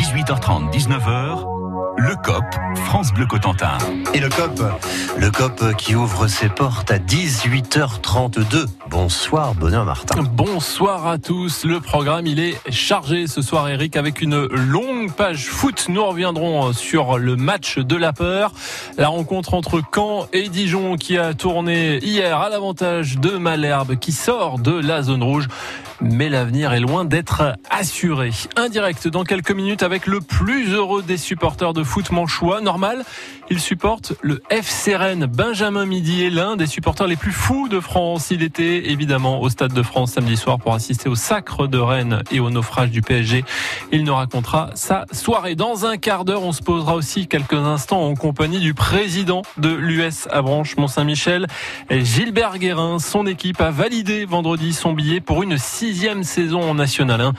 18h30, 19h. Le COP, France Bleu Cotentin. Et le COP, le COP qui ouvre ses portes à 18h32. Bonsoir, bonheur Martin. Bonsoir à tous. Le programme, il est chargé ce soir, Eric, avec une longue page foot. Nous reviendrons sur le match de la peur. La rencontre entre Caen et Dijon qui a tourné hier à l'avantage de Malherbe qui sort de la zone rouge mais l'avenir est loin d'être assuré. Indirect dans quelques minutes avec le plus heureux des supporters de foot manchois. Normal, il supporte le FC Rennes. Benjamin Midi est l'un des supporters les plus fous de France. Il était évidemment au Stade de France samedi soir pour assister au sacre de Rennes et au naufrage du PSG. Il nous racontera sa soirée. Dans un quart d'heure, on se posera aussi quelques instants en compagnie du président de l'US Avranches Mont-Saint-Michel, Gilbert Guérin. Son équipe a validé vendredi son billet pour une sixième saison en National 1.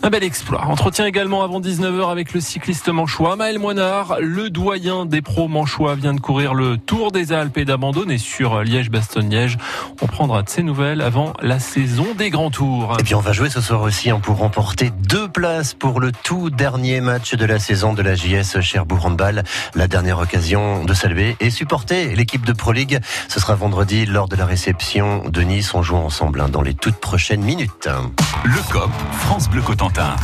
Un bel exploit. Entretien également avant 19h avec le cycliste manchois Maël Moinard. Le doyen des pros manchois vient de courir le Tour des Alpes et d'abandonner sur Liège-Bastogne-Liège. On prendra de ses nouvelles avant la saison des grands tours. Et puis on va jouer ce soir aussi hein, pour remporter deux places pour le tout dernier match de la saison de la JS Cherbourg Handball. La dernière occasion de saluer et supporter l'équipe de Pro League. Ce sera vendredi lors de la réception de Nice. On joue ensemble hein, dans les toutes prochaines minutes. Le COP, France Bleu Cotentin.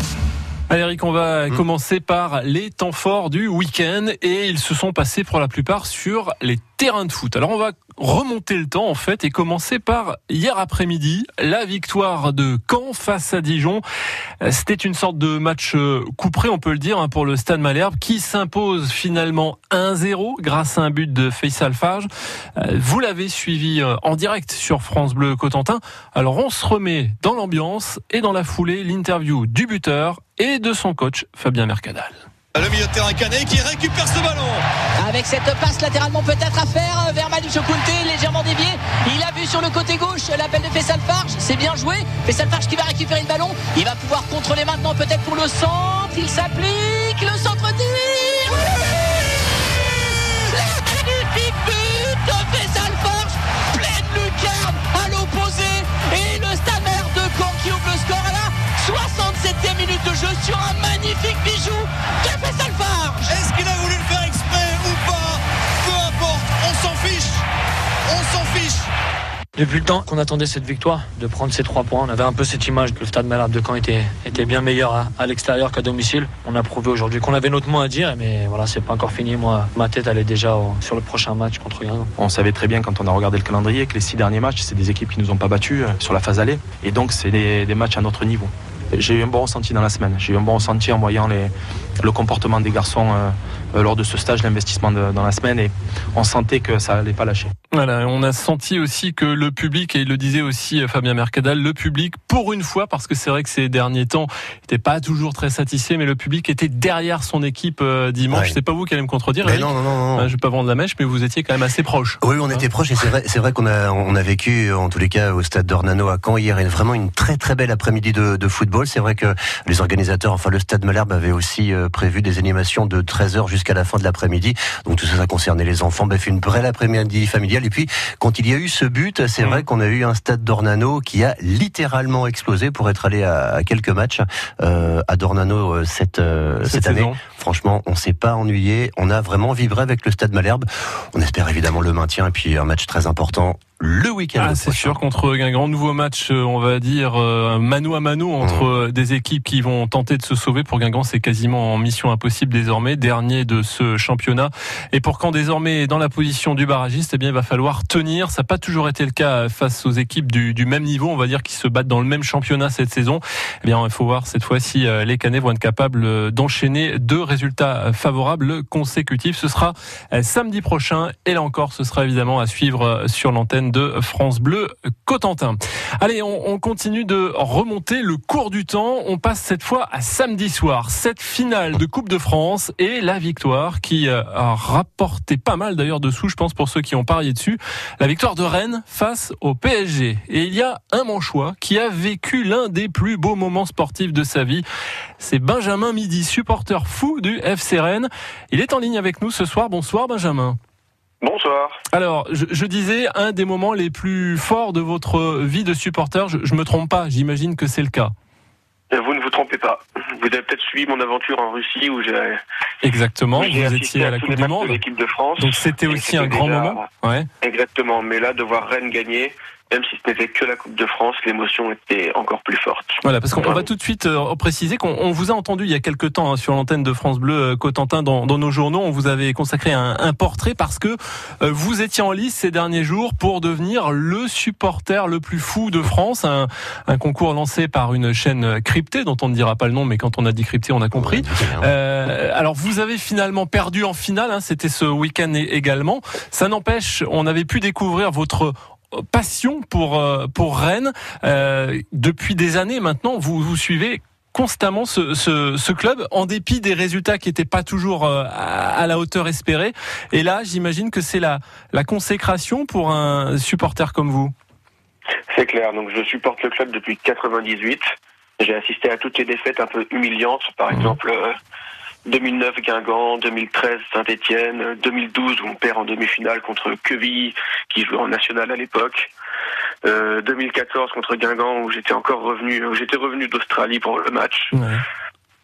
Allez Eric, on va hmm. commencer par les temps forts du week-end et ils se sont passés pour la plupart sur les terrains de foot. Alors on va remonter le temps en fait et commencer par hier après-midi, la victoire de Caen face à Dijon. C'était une sorte de match euh, couperé, on peut le dire, hein, pour le Stade Malherbe qui s'impose finalement 1-0 grâce à un but de Faisal Fage. Euh, vous l'avez suivi euh, en direct sur France Bleu Cotentin. Alors on se remet dans l'ambiance et dans la foulée l'interview du buteur et de son coach Fabien Mercadal. Le milieu de terrain Canet qui récupère ce ballon. Avec cette passe latéralement peut-être à faire vers Manu Chokunte, légèrement dévié. Il a vu sur le côté gauche l'appel de Fessal Farge. C'est bien joué. Fessal Farge qui va récupérer le ballon. Il va pouvoir contrôler maintenant peut-être pour le centre. Il s'applique. Le centre tir. Magnifique but sur un magnifique bijou est-ce qu'il a voulu le faire exprès ou pas? Peu importe, on s'en fiche. On s'en fiche. Depuis le temps qu'on attendait cette victoire, de prendre ces trois points, on avait un peu cette image que le stade Malherbe de Caen était, était bien meilleur à, l'extérieur qu'à domicile. On a prouvé aujourd'hui qu'on avait notre mot à dire, mais voilà, c'est pas encore fini. Moi, ma tête allait déjà sur le prochain match contre Guingamp. On savait très bien quand on a regardé le calendrier que les six derniers matchs, c'est des équipes qui nous ont pas battus euh, sur la phase allée, et donc c'est des matchs à notre niveau j'ai eu un bon ressenti dans la semaine. J'ai eu un bon ressenti en voyant le comportement des garçons euh, lors de ce stage, l'investissement dans la semaine, et on sentait que ça allait pas lâcher. Voilà, on a senti aussi que le public, et il le disait aussi euh, Fabien Mercadal, le public, pour une fois, parce que c'est vrai que ces derniers temps, n'était pas toujours très satisfait, mais le public était derrière son équipe dimanche. C'est pas vous qui allez me contredire. Mais non, non, non, non. Je vais pas vendre la mèche, mais vous étiez quand même assez proche. Oui, on était proche, et c'est vrai, c'est vrai qu'on a, on a vécu, en tous les cas, au stade d'Ornano à Caen hier, vraiment une très très belle après-midi de, de football. C'est vrai que les organisateurs, enfin le Stade Malherbe avait aussi euh, prévu des animations de 13h jusqu'à la fin de l'après-midi. Donc tout ça, ça concernait les enfants. Bref, une vraie après-midi familiale. Et puis, quand il y a eu ce but, c'est mmh. vrai qu'on a eu un Stade d'Ornano qui a littéralement explosé pour être allé à, quelques matchs euh, à Dornano euh, cette, cette, année. Franchement, on s'est pas ennuyé. On a vraiment vibré avec le Stade Malherbe. On espère évidemment le maintien et puis un match très important le week-end. Ah, c'est sûr contre un grand nouveau match, euh, on va dire euh, mano à mano entre mmh. euh, des équipes qui vont tenter de se sauver. Pour Guingamp, c'est quasiment en mission impossible désormais, dernier de ce championnat. Et pour quand désormais dans la position du barragiste, eh bien il va falloir tenir. Ça n'a pas toujours été le cas face aux équipes du, du, même niveau, on va dire, qui se battent dans le même championnat cette saison. Eh bien, il faut voir cette fois si les Canets vont être capables d'enchaîner deux résultats favorables consécutifs. Ce sera samedi prochain et là encore, ce sera évidemment à suivre sur l'antenne de France Bleu Cotentin. Allez, on, continue de remonter le cours du temps. On passe cette fois à samedi soir. Cette finale de Coupe de France et la victoire qui euh, a rapporté pas mal d'ailleurs de sous, je pense, pour ceux qui ont parié dessus. La victoire de Rennes face au PSG. Et il y a un Manchois qui a vécu l'un des plus beaux moments sportifs de sa vie. C'est Benjamin Midi, supporter fou du FC Rennes. Il est en ligne avec nous ce soir. Bonsoir Benjamin. Bonsoir. Alors, je, disais, un des moments les plus forts de votre vie de supporter, je, ne me trompe pas, j'imagine que c'est le cas. Vous ne vous trompez pas. Vous avez peut-être suivi mon aventure en Russie où j'ai Exactement, où vous étiez à la Coupe du Monde. de l'équipe de France. Donc c'était aussi un grand déjà- moment. Ouais. Exactement. Mais là, de voir Rennes gagner, même si ce n'était que la Coupe de France, l'émotion était encore plus forte. Voilà, parce qu'on on va tout de suite euh, préciser qu'on on vous a entendu il y a quelques temps hein, sur l'antenne de France Bleu euh, Cotentin dans, dans nos journaux. On vous avait consacré un, un portrait parce que euh, vous étiez en lice ces derniers jours pour devenir le supporter le plus fou de France. Un, un concours lancé par une chaîne cryptée dont on ne dira pas le nom, mais quand on a dit crypté, on a compris. Euh, alors vous avez finalement perdu en finale, hein, c'était ce week-end également. Ça n'empêche, on avait pu découvrir votre passion pour euh, pour Rennes Euh, depuis des années maintenant. Vous vous suivez constamment ce, ce, ce club en dépit des résultats qui n'étaient pas toujours euh, à, à la hauteur espérée. Et là, j'imagine que c'est la la consécration pour un supporter comme vous. C'est clair. Donc, je supporte le club depuis 98. J'ai assisté à toutes les défaites un peu humiliantes. Par Mhm. exemple, euh, 2009 Guingamp, 2013 Saint-Étienne, 2012 où on perd en demi-finale contre Quevilly qui jouait en national à l'époque. Euh, 2014 contre Guingamp où j'étais encore revenu, où j'étais revenu d'Australie pour le match.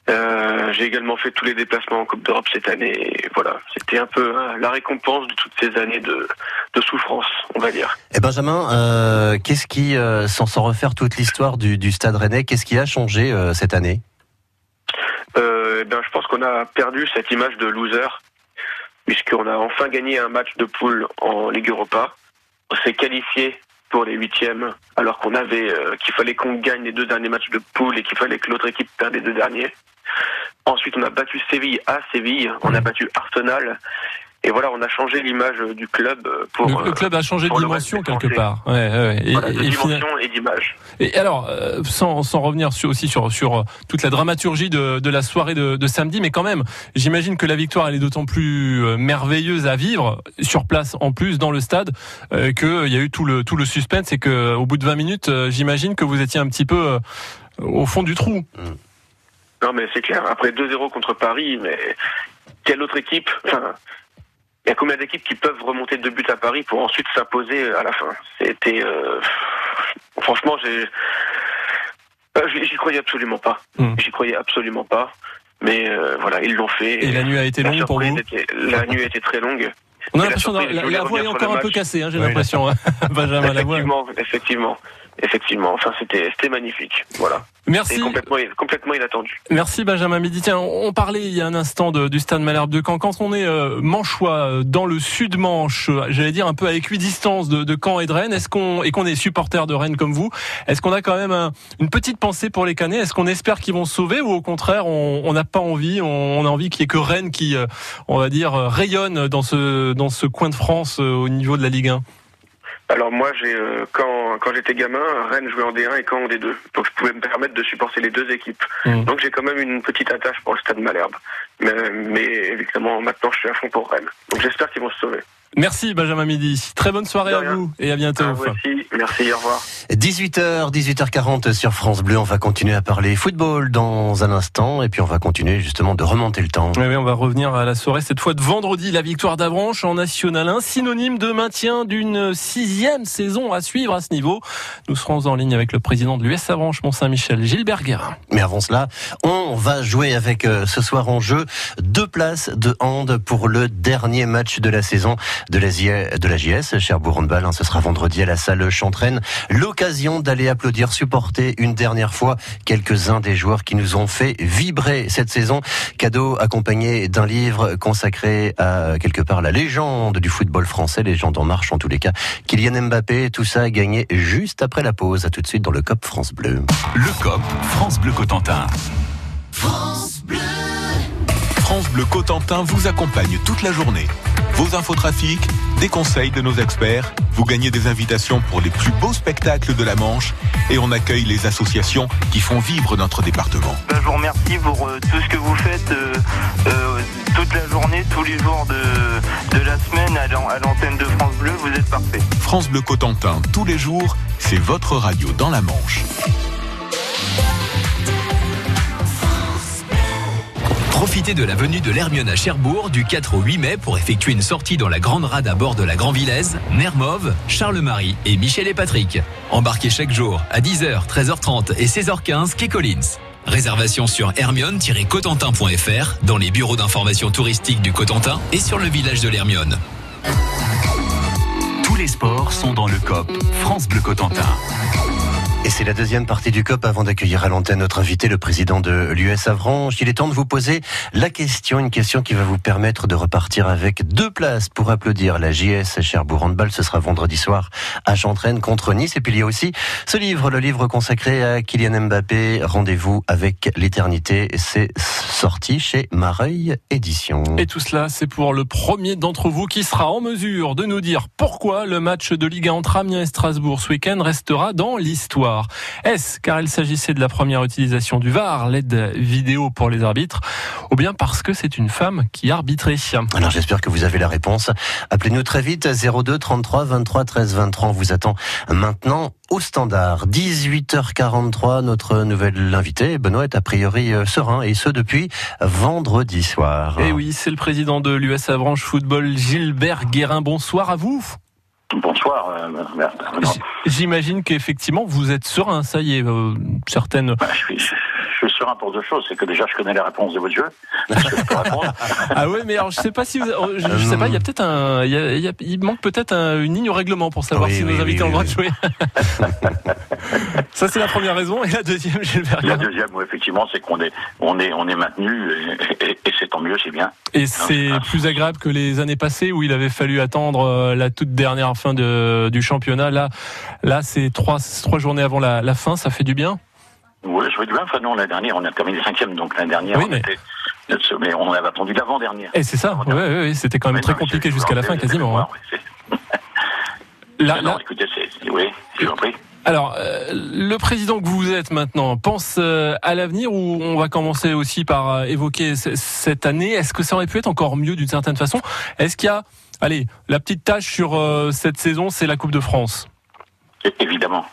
Euh, j'ai également fait tous les déplacements en Coupe d'Europe cette année. Et voilà, c'était un peu hein, la récompense de toutes ces années de, de souffrance, on va dire. Et Benjamin, euh, qu'est-ce qui, euh, sans s'en refaire toute l'histoire du, du Stade Rennais, qu'est-ce qui a changé euh, cette année? Euh, ben, je pense qu'on a perdu cette image de loser, puisqu'on a enfin gagné un match de poule en Ligue Europa. On s'est qualifié pour les huitièmes, alors qu'on avait euh, qu'il fallait qu'on gagne les deux derniers matchs de poule et qu'il fallait que l'autre équipe perde les deux derniers. Ensuite, on a battu Séville à Séville, on a battu Arsenal. Et voilà, on a changé l'image du club pour. Le, le club a changé de dimension quelque part. Ouais, ouais. Et, Voilà, de et- dimension et d'image. Et alors, euh, sans, sans revenir sur, aussi sur, sur euh, toute la dramaturgie de, de la soirée de, de samedi, mais quand même, j'imagine que la victoire elle est d'autant plus euh, merveilleuse à vivre sur place en plus dans le stade euh, qu'il y a eu tout le tout le suspense et que au bout de 20 minutes, euh, j'imagine que vous étiez un petit peu euh, au fond du trou. Non, mais c'est clair. Après 2-0 contre Paris, mais quelle autre équipe? Enfin, il y a combien d'équipes qui peuvent remonter deux buts à Paris pour ensuite s'imposer à la fin? C'était euh, franchement, j'ai euh, j'y croyais absolument pas. Mm. J'y croyais absolument pas. Mais euh, voilà, ils l'ont fait. Et la nuit a été longue pour vous? était- La nuit a été très longue. On a la l'impression la, la voix est encore un peu cassée, hein, j'ai Oui, l'impression. hein. Benjamin, la voix. Effectivement, effectivement, effectivement. Enfin, c'était c'était magnifique. Voilà. Merci. complètement complètement inattendu. Merci Benjamin Midi. Tiens, on parlait il y a un instant de- du stade Malherbe de Caen. Quand on est euh, manchois euh, dans le sud Manche, euh, j'allais dire un peu à équidistance de, de Caen et de Rennes, est-ce qu'on et qu'on est supporter de Rennes comme vous, est-ce qu'on a quand même un- une petite pensée pour les Canets Est-ce qu'on espère qu'ils vont se sauver ou au contraire on n'a pas envie, on, on a envie qu'il y ait que Rennes qui, euh, on va dire, rayonne dans ce dans ce coin de France euh, au niveau de la Ligue 1 Alors moi, j'ai euh, quand quand j'étais gamin, Rennes jouait en D1 et Caen en D2, donc je pouvais me permettre de supporter les deux équipes. Mhm. Donc j'ai quand même une petite attache pour le Stade Malherbe. Mais, mais évidemment, maintenant, je suis à fond pour Rennes. Donc j'espère qu'ils vont se sauver. Merci Benjamin Midi. Très bonne soirée à vous et à bientôt. À vous aussi. Merci. Au revoir. 18h, 18h40 sur France Bleu. On va continuer à parler football dans un instant. Et puis on va continuer justement de remonter le temps. Oui, oui, on va revenir à la soirée, cette fois de vendredi, la victoire d'Avranches en National 1, synonyme de maintien d'une sixième saison à suivre à ce niveau. Nous serons en ligne avec le président de l'US Avranches, Mont-Saint-Michel, Gilbert Guérin. Mais avant cela, on va jouer avec euh, ce soir en jeu deux places de hand pour le dernier match de la saison de la, JS, de la JS, Cherbourg Handball. hein. Ce sera vendredi à la salle Chantraine. L'occasion d'aller applaudir, supporter une dernière fois quelques-uns des joueurs qui nous ont fait vibrer cette saison. Cadeau accompagné d'un livre consacré à quelque part la légende du football français, légende en marche en tous les cas. Kylian Mbappé, tout ça a gagné juste après la pause. À tout de suite dans le COP France Bleu. Le COP France Bleu Cotentin. France Bleu Cotentin vous accompagne toute la journée. Vos infotrafics, des conseils de nos experts, vous gagnez des invitations pour les plus beaux spectacles de la Manche et on accueille les associations qui font vivre notre département. Ben, je vous remercie pour euh, tout ce que vous faites euh, euh, toute la journée, tous les jours de, de la semaine à l'antenne de France Bleu. Vous êtes parfait. France Bleu Cotentin, tous les jours, c'est votre radio dans la Manche. Profitez de la venue de l'Hermione à Cherbourg du 4 au 8 mai pour effectuer une sortie dans la grande rade à bord de la Grand Villaise, Nermove, Charles-Marie et Michel et Patrick. Embarquez chaque jour à 10h, 13h30 et 16h15 quai Collins. Réservation sur hermione-cotentin.fr, dans les bureaux d'information touristique du Cotentin et sur le village de l'Hermione. Tous les sports sont dans le COP France Bleu Cotentin. Et c'est la deuxième partie du COP avant d'accueillir à l'antenne notre invité, le président de l'US Avranches. Il est temps de vous poser la question, une question qui va vous permettre de repartir avec deux places pour applaudir la JS Cherbourg Handball. Ce sera vendredi soir à Chantraine contre Nice. Et puis il y a aussi ce livre, le livre consacré à Kylian Mbappé, Rendez-vous avec l'éternité. C'est sorti chez Mareuil Édition. Et tout cela, c'est pour le premier d'entre vous qui sera en mesure de nous dire pourquoi le match de Ligue 1 entre Amiens et Strasbourg ce week-end restera dans l'histoire. Est-ce car il s'agissait de la première utilisation du VAR, l'aide vidéo pour les arbitres, ou bien parce que c'est une femme qui arbitrait? Alors j'espère que vous avez la réponse. Appelez-nous très vite 02 33 23 13 23. On vous attend maintenant au standard. 18h43, notre nouvelle invité, Benoît, est a priori euh, serein, et ce depuis vendredi soir. Et eh oui, c'est le président de l'US Avranches Football, Gilbert Guérin. Bonsoir à vous. Bonsoir. Euh, j'imagine qu'effectivement vous êtes serein, ça y est, euh, certaines. Bah, je, suis, serein pour deux choses, c'est que déjà je connais les réponses de votre jeu. ah ouais, mais alors je sais pas si vous, je, sais pas, il y a peut-être un, il, manque peut-être une ligne au règlement pour savoir si nos invités ont le droit de jouer. ça c'est la première raison, et la deuxième, Gilbert. La deuxième, effectivement, c'est qu'on est, on est, on est maintenu, et, c'est tant mieux, c'est bien. Et c'est plus agréable que les années passées où il avait fallu attendre euh, la toute dernière fin de, du championnat. Là, là, c'est trois, trois journées avant la, la fin, ça fait du bien. Oui, ça fait du bien. Enfin non, la dernière, on a terminé cinquième, donc la dernière, oui, mais... mais on avait attendu l'avant-dernière. Et c'est ça. Oui, oui, oui, c'était quand même très compliqué jusqu'à la fin, quasiment. Hein. là, non, écoutez, c'est, oui, j'ai compris. Alors, euh, le président que vous êtes maintenant pense euh, à l'avenir ou on va commencer aussi par euh, évoquer cette année? Est-ce que ça aurait pu être encore mieux d'une certaine façon? Est-ce qu'il y a, allez, la petite tâche sur cette saison, c'est la Coupe de France? Évidemment.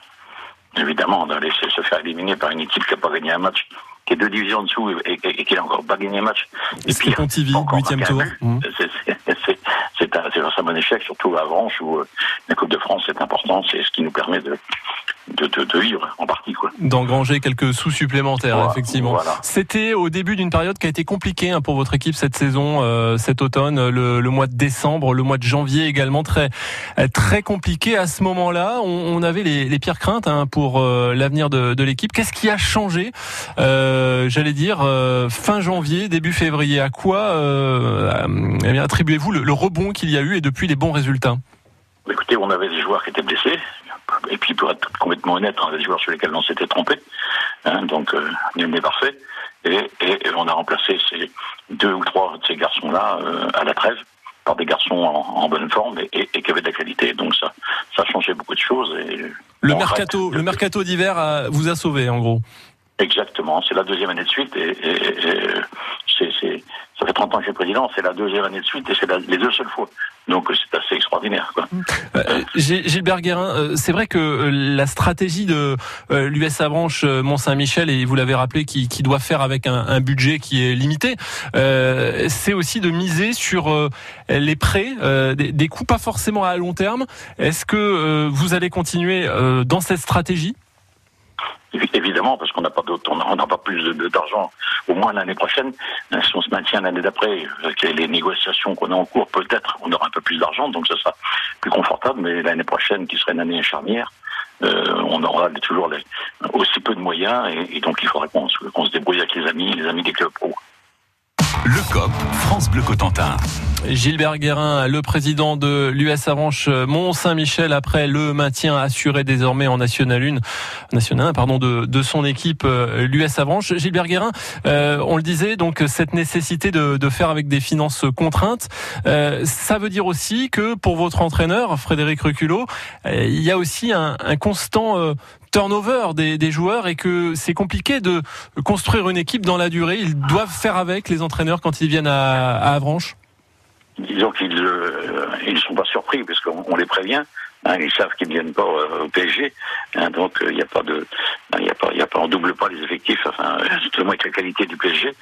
Évidemment, on a laissé se faire éliminer par une équipe qui n'a pas gagné un match, qui est deux divisions en dessous et, qui n'a encore pas gagné un match. Et, puis, Pontivy, huitième tour. Mmh. C'est un, un bon échec, surtout à Avranches où la Coupe de France est importante, c'est ce qui nous permet de, de, vivre en partie. D'engranger quelques sous supplémentaires, effectivement. C'était au début d'une période qui a été compliquée hein, pour votre équipe cette saison, euh, cet automne, le, mois de décembre, le mois de janvier également très très compliqué. À ce moment-là, on, avait les, pires craintes hein, pour euh, l'avenir de, l'équipe. Qu'est-ce qui a changé euh, J'allais dire fin janvier, début février? À quoi eh attribuez-vous le, le rebond qu'il y a eu et depuis les bons résultats? Écoutez, on avait des joueurs qui étaient blessés, complètement honnête, on a des joueurs sur lesquels on s'était trompé, hein, donc euh, nul n'est parfait. Et, on a remplacé ces deux ou trois de ces garçons-là euh, à la trêve par des garçons en, bonne forme et, qui avaient de la qualité. Donc ça, ça a changé beaucoup de choses. Et, le mercato, le mercato d'hiver vous a sauvé en gros. Exactement, c'est la deuxième année de suite et, c'est ça fait 30 ans que je suis président, c'est la deuxième année de suite et c'est les deux seules fois. Donc c'est assez extraordinaire. Quoi. Euh, Gilbert Guérin, euh, c'est vrai que euh, la stratégie de euh, l'US Avranches Mont-Saint-Michel, et vous l'avez rappelé, qui, doit faire avec un, un budget qui est limité, c'est aussi de miser sur les prêts, des, des coûts pas forcément à long terme. Est-ce que vous allez continuer dans cette stratégie? Évidemment, parce qu'on n'a pas d'autre, on n'a pas plus d'argent, au moins l'année prochaine. Si on se maintient l'année d'après, avec les négociations qu'on a en cours, peut-être on aura un peu plus d'argent, donc ça sera plus confortable. Mais l'année prochaine, qui serait une année charnière, euh, on aura toujours aussi peu de moyens, et, donc il faudra qu'on se débrouille avec les amis, les amis des clubs pro. Le COP, France Bleu Cotentin. Gilbert Guérin, le président de l'US Avranches Mont-Saint-Michel, après le maintien assuré désormais en National 1, National 1 pardon, de, de son équipe euh, l'US Avranches. Gilbert Guérin, euh, on le disait, donc cette nécessité de, de faire avec des finances contraintes, euh, ça veut dire aussi que pour votre entraîneur, Frédéric Reculot, il y a aussi un, un constant turnover des, des, joueurs et que c'est compliqué de construire une équipe dans la durée. Ils doivent faire avec les entraîneurs quand ils viennent à, à Avranches disons qu'il euh, ils ne sont pas surpris parce qu'on on les prévient. Hein, ils savent qu'ils ne viennent pas euh, au PSG, hein, donc il n'y a pas de, il y a pas, il y a pas, on double pas les effectifs. Enfin, justement avec la qualité du PSG.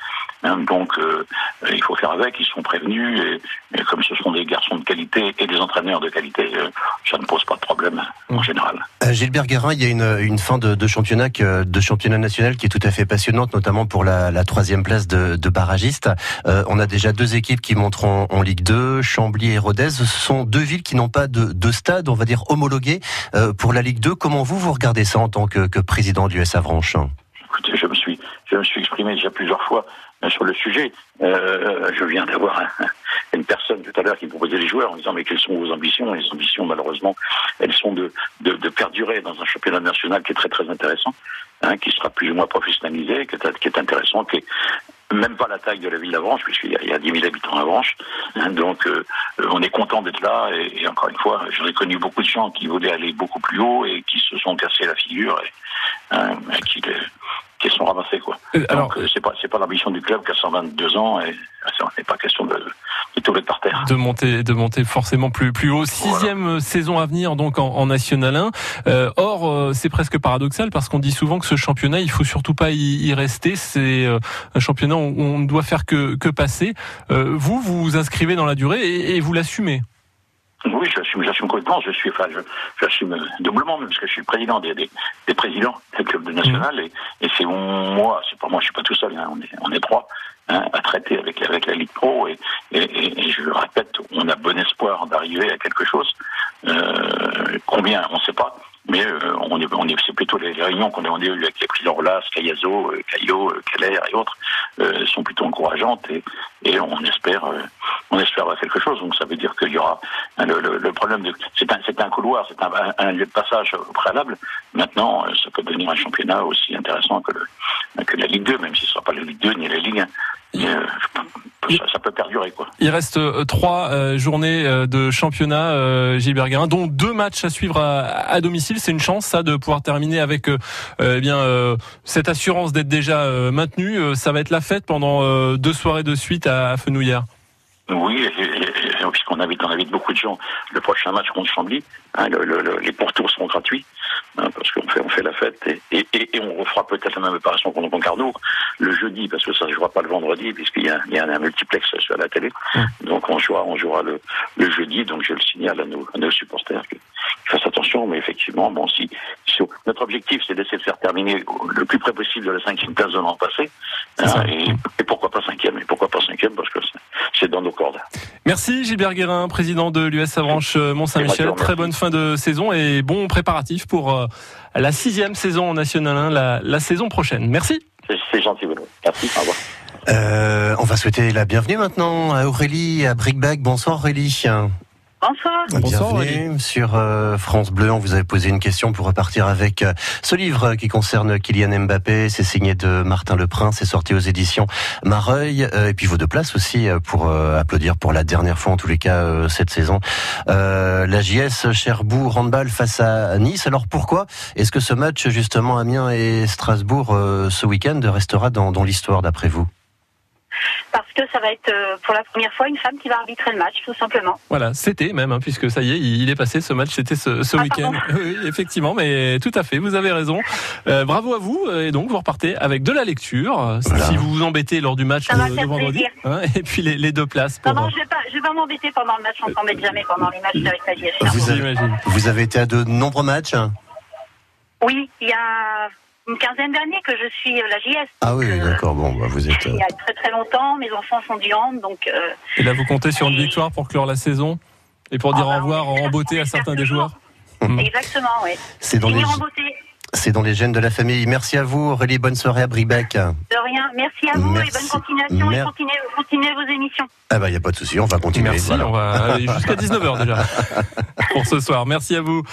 Hein, donc euh, il faut faire avec. Ils sont prévenus et, et, comme ce sont des garçons de qualité et des entraîneurs de qualité, euh, ça ne pose pas de problème en général. Euh, Gilbert Guérin, il y a une, une fin de, de championnat que, de championnat national qui est tout à fait passionnante, notamment pour la, la troisième place de, de barragiste. Euh, on a déjà deux équipes qui montrent en, en, Ligue 2, Chambly et Rodez. Ce sont deux villes qui n'ont pas de, de stade, on va dire homologué euh, pour la Ligue 2. Comment vous vous regardez ça en tant que, président du S Avranches Écoutez, je me suis je me suis exprimé déjà plusieurs fois sur le sujet. Euh, je viens d'avoir un, une personne tout à l'heure qui proposait les joueurs en disant mais quelles sont vos ambitions? Les ambitions, malheureusement, elles sont de, de, de, perdurer dans un championnat national qui est très très intéressant, hein, qui sera plus ou moins professionnalisé, qui est, qui est intéressant, qui est même pas la taille de la ville d'Avranches, puisqu'il y, a 10 000 habitants à Avranches. Hein, donc, euh, on est content d'être là. Et, encore une fois, j'en ai connu beaucoup de gens qui voulaient aller beaucoup plus haut et qui se sont cassés la figure et, hein, qui, qui sont ramassés quoi. Euh, alors, Donc c'est pas c'est pas l'ambition du club qui a 122 ans et n'est pas question de, de tomber par terre. De monter de monter forcément plus plus haut. Sixième voilà. saison à venir donc en, en National 1. Euh, or euh, c'est presque paradoxal parce qu'on dit souvent que ce championnat il faut surtout pas y, y rester. C'est euh, un championnat où on ne doit faire que que passer. Euh, vous vous vous inscrivez dans la durée et, et vous l'assumez? Oui, j'assume, j'assume complètement. Je suis, enfin, j'assume doublement, même parce que je suis le président des, des, des présidents des clubs de national, et, et c'est moi, c'est pas moi, je suis pas tout seul, hein, on est, on est trois hein, à traiter avec avec la Ligue Pro, et, et, et, je le répète, on a bon espoir d'arriver à quelque chose. Euh, combien, on ne sait pas. Mais euh, on est, on est, c'est plutôt les, les réunions qu'on a eues avec les présidents Rolas, Cayazo, euh, Caillot, Keller et autres euh, sont plutôt encourageantes et, et on espère, euh, on espère avoir quelque chose. Donc ça veut dire qu'il y aura le, le, le problème. De, c'est un, c'est un couloir, c'est un, un, lieu de passage au préalable. Maintenant, ça peut devenir un championnat aussi intéressant que, le, que la Ligue 2, même si ce ne sera pas la Ligue 2 ni la Ligue 1. Mais, ça, peut perdurer quoi. Il reste euh, trois euh, journées euh, de championnat Gilbert Guérin, dont deux matchs à suivre à, à domicile. C'est une chance ça de pouvoir terminer avec eh bien cette assurance d'être déjà maintenu. ça va être la fête pendant deux soirées de suite à, à Fenouillère. Oui, puisqu'on invite, on invite beaucoup de gens. Le prochain match contre Chambly, hein, le, le, les pourtours seront gratuits, hein, parce qu'on fait, on fait la fête, et, et, et, et on refera peut-être la même opération contre Concarneau le jeudi, parce que ça ne jouera pas le vendredi, puisqu'il y a, il y a un multiplex sur la télé. Mmh. Donc on jouera, on jouera le, le, jeudi, donc je le signale à nos, à nos supporters qu'ils fassent attention, mais effectivement, bon, si, si notre objectif c'est d'essayer de faire terminer le plus près possible de la cinquième place de l'an passé, hein, et, et, pourquoi pas cinquième, et pourquoi pas cinquième, parce que c'est dans nos cordes. Merci Gilbert Guérin, président de l'US Avranches Mont-Saint-Michel. Très bonne fin de saison et bon préparatif pour euh, la sixième saison en National 1 la, la saison prochaine. Merci. C'est gentil, Bruno. Merci. Au revoir. Euh, on va souhaiter la bienvenue maintenant à Aurélie à Brickbag. Bonsoir Aurélie. Bonsoir. Bonsoir Bienvenue sur euh, France Bleu. On vous avait posé une question pour repartir avec euh, ce livre qui concerne Kylian Mbappé. C'est signé de Martin Leprin. C'est sorti aux éditions Mareuil. Euh, et puis vos deux places aussi pour applaudir pour la dernière fois, en tous les cas, cette saison. la JS Cherbourg handball face à Nice. Alors pourquoi est-ce que ce match, justement, Amiens et Strasbourg, ce week-end, restera dans, dans l'histoire, d'après vous? Parce que ça va être euh, pour la première fois une femme qui va arbitrer le match, tout simplement. Voilà, c'était même, hein, puisque ça y est, il est passé ce match, c'était ce, ce ah, week-end. Oui, effectivement, mais tout à fait, vous avez raison. Euh, bravo à vous, et donc vous repartez avec de la lecture, voilà. si vous vous embêtez lors du match de, de, vendredi, hein, et puis les, les, deux places. Pour... Non, non, je vais pas, je vais pas m'embêter pendant le match, on s'embête jamais pendant les matchs avec la JS. Vous, avez, vous avez été à de nombreux matchs Oui, il y a une quinzaine d'années que je suis la JS. Ah oui, euh, d'accord. Bon, bah vous êtes. Il y a très très longtemps. Mes enfants sont du hand, donc. Euh, et là, vous comptez sur une victoire pour clore la saison et pour dire oh, bah, au revoir en beauté à certains des joueurs. Exactement, oui. C'est dans, les... C'est dans les gènes de la famille. Merci à vous, Aurélie. Bonne soirée à Bribec. De rien. Merci à vous Merci. et bonne continuation. Mer... Et continuez, continuez, vos émissions. Ah bah, il n'y a pas de souci. On va continuer. Merci. Voilà. On va aller jusqu'à 19h déjà pour ce soir. Merci à vous.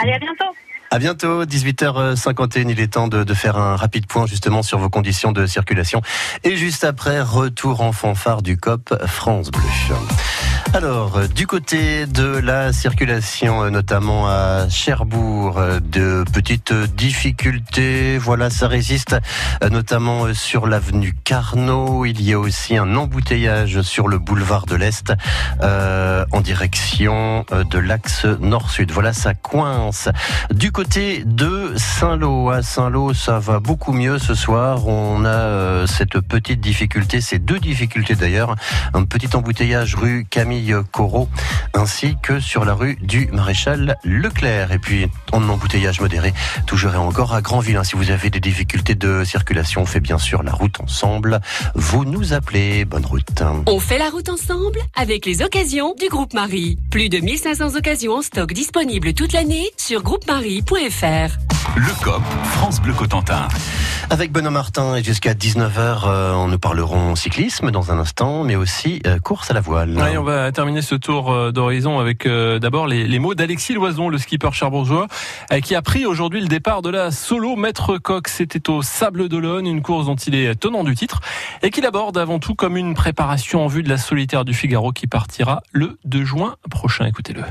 Allez, à bientôt. À bientôt, 18h51. Il est temps de, de, faire un rapide point justement sur vos conditions de circulation. Et juste après, retour en fanfare du COP France Bleu. Alors, euh, du côté de la circulation, euh, notamment à Cherbourg, euh, de petites difficultés. Voilà, ça résiste, notamment sur l'avenue Carnot. Il y a aussi un embouteillage sur le boulevard de l'Est, en direction de l'axe nord-sud. Voilà, ça coince. Du côté de Saint-Lô, à Saint-Lô, ça va beaucoup mieux ce soir. On a cette petite difficulté, ces deux difficultés d'ailleurs. Un petit embouteillage rue Camille Corot, ainsi que sur la rue du Maréchal Leclerc. Et puis, en embouteillage modéré, toujours et encore à Grandville. Hein. Si vous avez des difficultés de circulation, on fait bien sûr la route ensemble. Vous nous appelez. Bonne route. On fait la route ensemble avec les occasions du groupe Marie. Plus de 1500 occasions en stock disponibles toute l'année sur Le COP, France Bleu Cotentin. Avec Benoît Martin et jusqu'à 19h, euh, on nous parlerons cyclisme dans un instant, mais aussi euh, course à la voile. On va terminer ce tour euh, d'horizon avec d'abord les, mots d'Alexis Loison, le skipper cherbourgeois, qui a pris aujourd'hui le départ de la solo Maître Coq. C'était au Sable d'Olonne, une course dont il est tenant du titre et qu'il aborde avant tout comme une préparation en vue de la solitaire du Figaro qui partira le 2 juin prochain. Écoutez-le.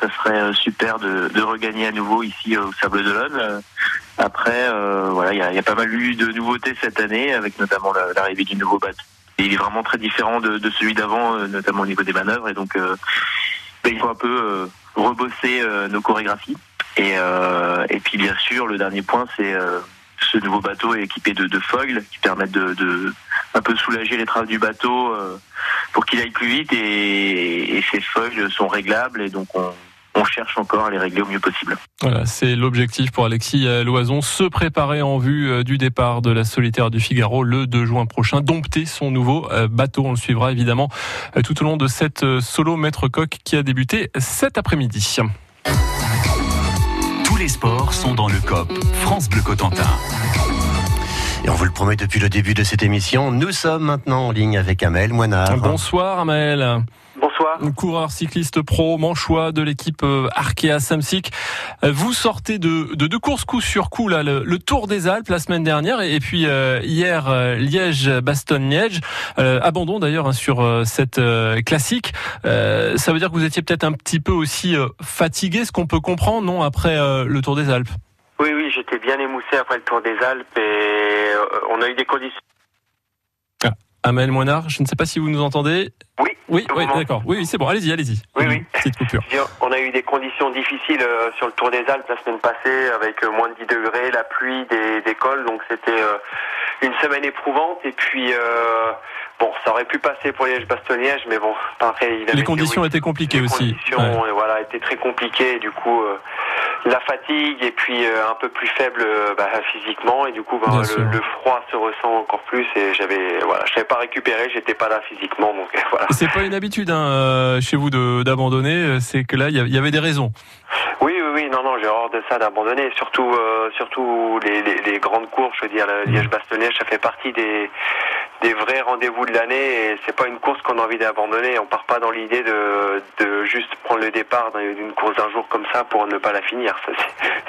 Ça serait super de, regagner à nouveau ici au Sable d'Olonne. Après, euh, voilà, il y a, pas mal eu de nouveautés cette année, avec notamment l'arrivée du nouveau bateau. il est vraiment très différent de, celui d'avant, euh, notamment au niveau des manœuvres, et donc euh, ben, il faut un peu rebosser nos chorégraphies. Et, puis bien sûr, le dernier point, c'est ce nouveau bateau est équipé de, de foils qui permettent de, un peu soulager les traves du bateau pour qu'il aille plus vite et, et ces foils sont réglables et donc on, on cherche encore à les régler au mieux possible. Voilà, c'est l'objectif pour Alexis Loison, se préparer en vue euh, du départ de la solitaire du Figaro le 2 juin prochain, dompter son nouveau euh, bateau. On le suivra évidemment euh, tout au long de cette solo Maître Coq qui a débuté cet après-midi. Tous les sports sont dans le COP, France Bleu Cotentin. Et on vous le promet depuis le début de cette émission, nous sommes maintenant en ligne avec Amel Moinard. Bonsoir Amel. Bonsoir. Coureur cycliste pro, manchois de l'équipe euh, Arkea Samsic. Euh, vous sortez de, deux courses coup sur coup, là, le, Tour des Alpes la semaine dernière et, puis euh, hier Liège-Bastogne-Liège. abandon d'ailleurs hein, sur cette classique. ça veut dire que vous étiez peut-être un petit peu aussi fatigué, ce qu'on peut comprendre, non, après le Tour des Alpes? Oui, oui, j'étais bien émoussé après le Tour des Alpes et on a eu des conditions Amel Moinard, je ne sais pas si vous nous entendez. Oui. Oui, oui d'accord. Oui, c'est bon. Allez-y, allez-y. Oui, oui. Petite coupure. On a eu des conditions difficiles euh, sur le Tour des Alpes la semaine passée, avec euh, moins de 10 degrés, la pluie, des, des cols, donc c'était euh, une semaine éprouvante. Et puis, bon, ça aurait pu passer pour Liège-Bastogne-Liège, mais bon, après, il Les conditions étaient compliquées aussi. Les conditions, voilà, étaient très compliquées. Du coup, la fatigue et puis euh, un peu plus faible euh, bah, physiquement. Et du coup bah, le, froid se ressent encore plus et j'avais voilà je savais pas récupérer j'étais pas là physiquement donc voilà. C'est pas une habitude hein, euh, chez vous d'abandonner c'est que là il y, avait des raisons. Oui oui oui non non j'ai horreur de ça d'abandonner. Surtout surtout les, les, grandes courses je veux dire la Liège-Bastogne ça fait partie des des vrais rendez-vous de l'année et c'est pas une course qu'on a envie d'abandonner. On part pas dans l'idée de, de juste prendre le départ d'une course d'un jour comme ça pour ne pas la finir,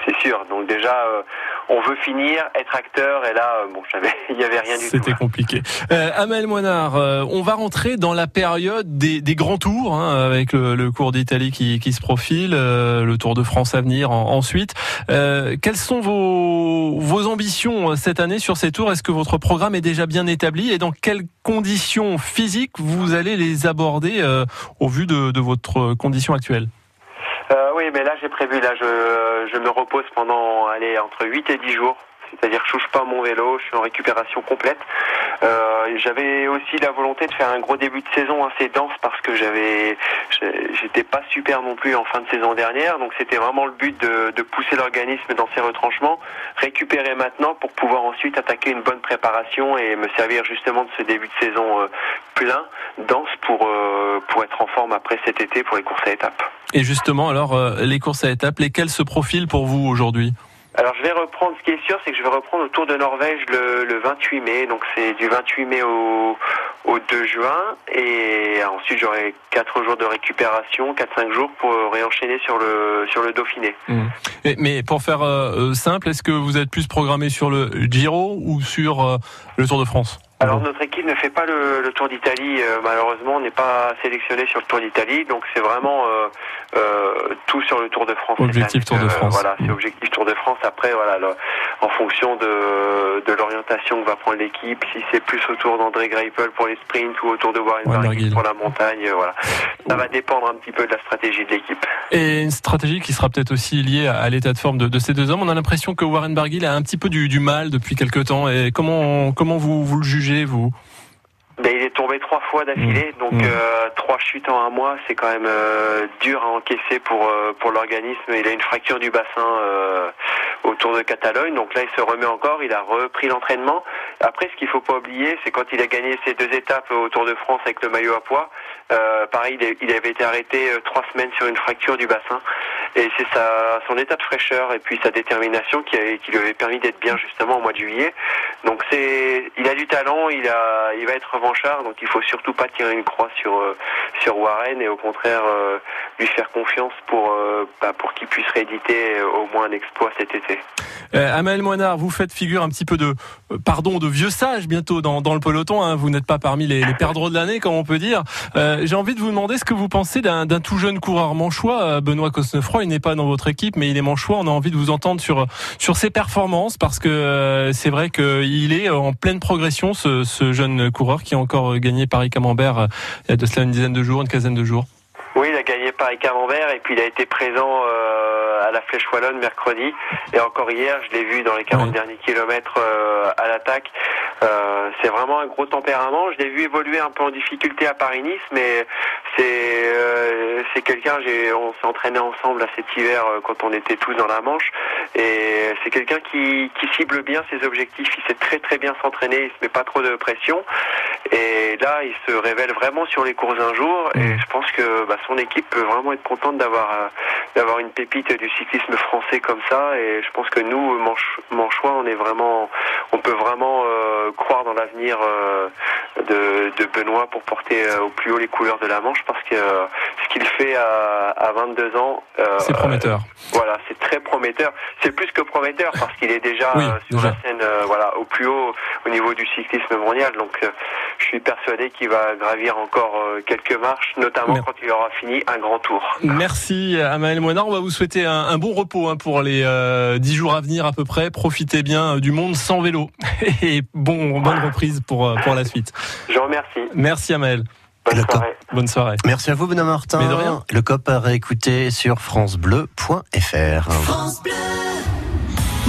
c'est sûr. Donc déjà, euh, on veut finir, être acteur et là, euh, bon, il y avait rien du tout. C'était compliqué. Euh, Amel Moinard, euh, on va rentrer dans la période des, des grands tours hein, avec le, le Cours d'Italie qui, qui, se profile, le Tour de France à venir ensuite. quelles sont vos, vos ambitions cette année sur ces tours? Est-ce que votre programme est déjà bien établi? Et dans quelles conditions physiques vous allez les aborder euh, au vu de, votre condition actuelle? Euh, Oui, mais là j'ai prévu, là je, me repose pendant entre 8 et 10 jours c'est-à-dire que je touche pas mon vélo, je suis en récupération complète. Euh, j'avais aussi la volonté de faire un gros début de saison assez dense parce que j'avais, j'étais pas super non plus en fin de saison dernière, donc c'était vraiment le but de, de pousser l'organisme dans ses retranchements, récupérer maintenant pour pouvoir ensuite attaquer une bonne préparation et me servir justement de ce début de saison euh, plein, dense pour euh, pour être en forme après cet été pour les courses à étapes. Et justement, alors les courses à étapes, lesquelles se profilent pour vous aujourd'hui? Alors je vais reprendre, ce qui est sûr, c'est que je vais reprendre le Tour de Norvège le, 28 mai, donc c'est du 28 mai au, 2 juin, et ensuite j'aurai 4 jours de récupération, 4-5 jours pour réenchaîner sur le, sur le Dauphiné. Mmh. mais pour faire euh, simple, est-ce que vous êtes plus programmé sur le Giro ou sur euh, le Tour de France? Alors notre équipe ne fait pas le, le Tour d'Italie, euh, malheureusement, on n'est pas sélectionné sur le Tour d'Italie, donc c'est vraiment euh, euh, tout sur le Tour de France. Objectif Tour de France. voilà, c'est objectif Tour de France. Après, voilà, le- en fonction de, de l'orientation que va prendre l'équipe, si c'est plus autour d'André Greipel pour les sprints ou autour de Warren Barguil pour la montagne, voilà, ça va dépendre un petit peu de la stratégie de l'équipe. Et une stratégie qui sera peut-être aussi liée à, à l'état de forme de, de ces deux hommes. On a l'impression que Warren Barguil a un petit peu du, du mal depuis quelques temps. Et comment comment vous, vous le jugez, vous Ben, il est tombé trois fois d'affilée, donc Mmh. euh, trois chutes en un mois, c'est quand même euh, dur à encaisser pour euh, pour l'organisme. Il a une fracture du bassin autour de Catalogne, donc là il se remet encore. Il a repris l'entraînement. Après, ce qu'il faut pas oublier, c'est quand il a gagné ses deux étapes au Tour de France avec le maillot à poids. pareil, il avait été arrêté trois semaines sur une fracture du bassin, et c'est sa son état de fraîcheur et puis sa détermination qui, lui avait permis d'être bien justement au mois de juillet. Donc c'est, il a du talent, il a, il va être revanchard, donc il faut surtout pas tirer une croix sur euh, sur Warren et au contraire euh, lui faire confiance pour euh, bah, pour qu'il puisse rééditer au moins un exploit cet été. Euh, Amael Moinard, vous faites figure un petit peu de pardon de vieux sage bientôt dans, dans le peloton. hein. Vous n'êtes pas parmi les, les perdreaux de l'année, comme on peut dire. J'ai envie de vous demander ce que vous pensez d'un tout jeune coureur manchois, Benoît Cosnefroy. Il n'est pas dans votre équipe, mais il est manchois. On a envie de vous entendre sur sur ses performances parce que euh, c'est vrai qu'il est en pleine progression, ce, jeune coureur qui a encore euh, gagné Paris Camembert euh, il y a de cela une dizaine de jours, une quinzaine de jours. Oui, il a gagné Paris Camembert et puis il a été présent euh, à la Flèche Wallonne mercredi et encore hier, je l'ai vu dans les 40 derniers kilomètres euh, à l'attaque. Euh, c'est vraiment un gros tempérament. Je l'ai vu évoluer un peu en difficulté à Paris-Nice, mais c'est euh, c'est quelqu'un. On s'est entraîné ensemble à cet hiver quand on était tous dans la Manche et c'est quelqu'un qui, qui cible bien ses objectifs. Il sait très très bien s'entraîner. Il se met pas trop de pression et là, il se révèle vraiment sur les courses un jour et je pense que bah, son équipe peut vraiment être contente d'avoir euh, d'avoir une pépite du cyclisme français comme ça et je pense que nous Manchois on est vraiment on peut vraiment euh, croire dans l'avenir euh, de, de Benoît pour porter euh, au plus haut les couleurs de la Manche parce que euh, ce qu'il fait à, à 22 ans euh, C'est prometteur. voilà, c'est très prometteur. C'est plus que prometteur parce qu'il est déjà Oui, euh, sur déjà. la scène, euh, voilà, au plus haut au niveau du cyclisme mondial. Donc, euh, je suis persuadé qu'il va gravir encore euh, quelques marches, notamment Mer- quand il aura fini un grand tour. Merci Amael Moinard. On va vous souhaiter un, un bon repos hein, pour les euh, dix jours à venir à peu près. Profitez bien euh, du monde sans vélo et bon bonne reprise pour euh, pour la suite. Je vous remercie. Merci Amael. Bonne soirée. Bonne soirée. Merci à vous, Benoît Martin. Mais de rien. Le COP à réécouter sur FranceBleu.fr.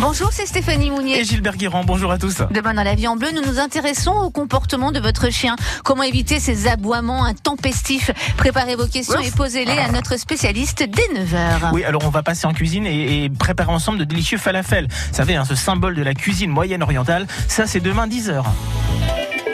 Bonjour, c'est Stéphanie Mounier. Et Gilbert Guérand, bonjour à tous. Demain dans la vie en bleu, nous nous intéressons au comportement de votre chien. Comment éviter ces aboiements intempestifs? Préparez vos questions et posez-les à notre spécialiste dès 9h. Oui, alors on va passer en cuisine et, et préparer ensemble de délicieux falafels. Vous savez, hein, ce symbole de la cuisine moyenne orientale, ça c'est demain 10h.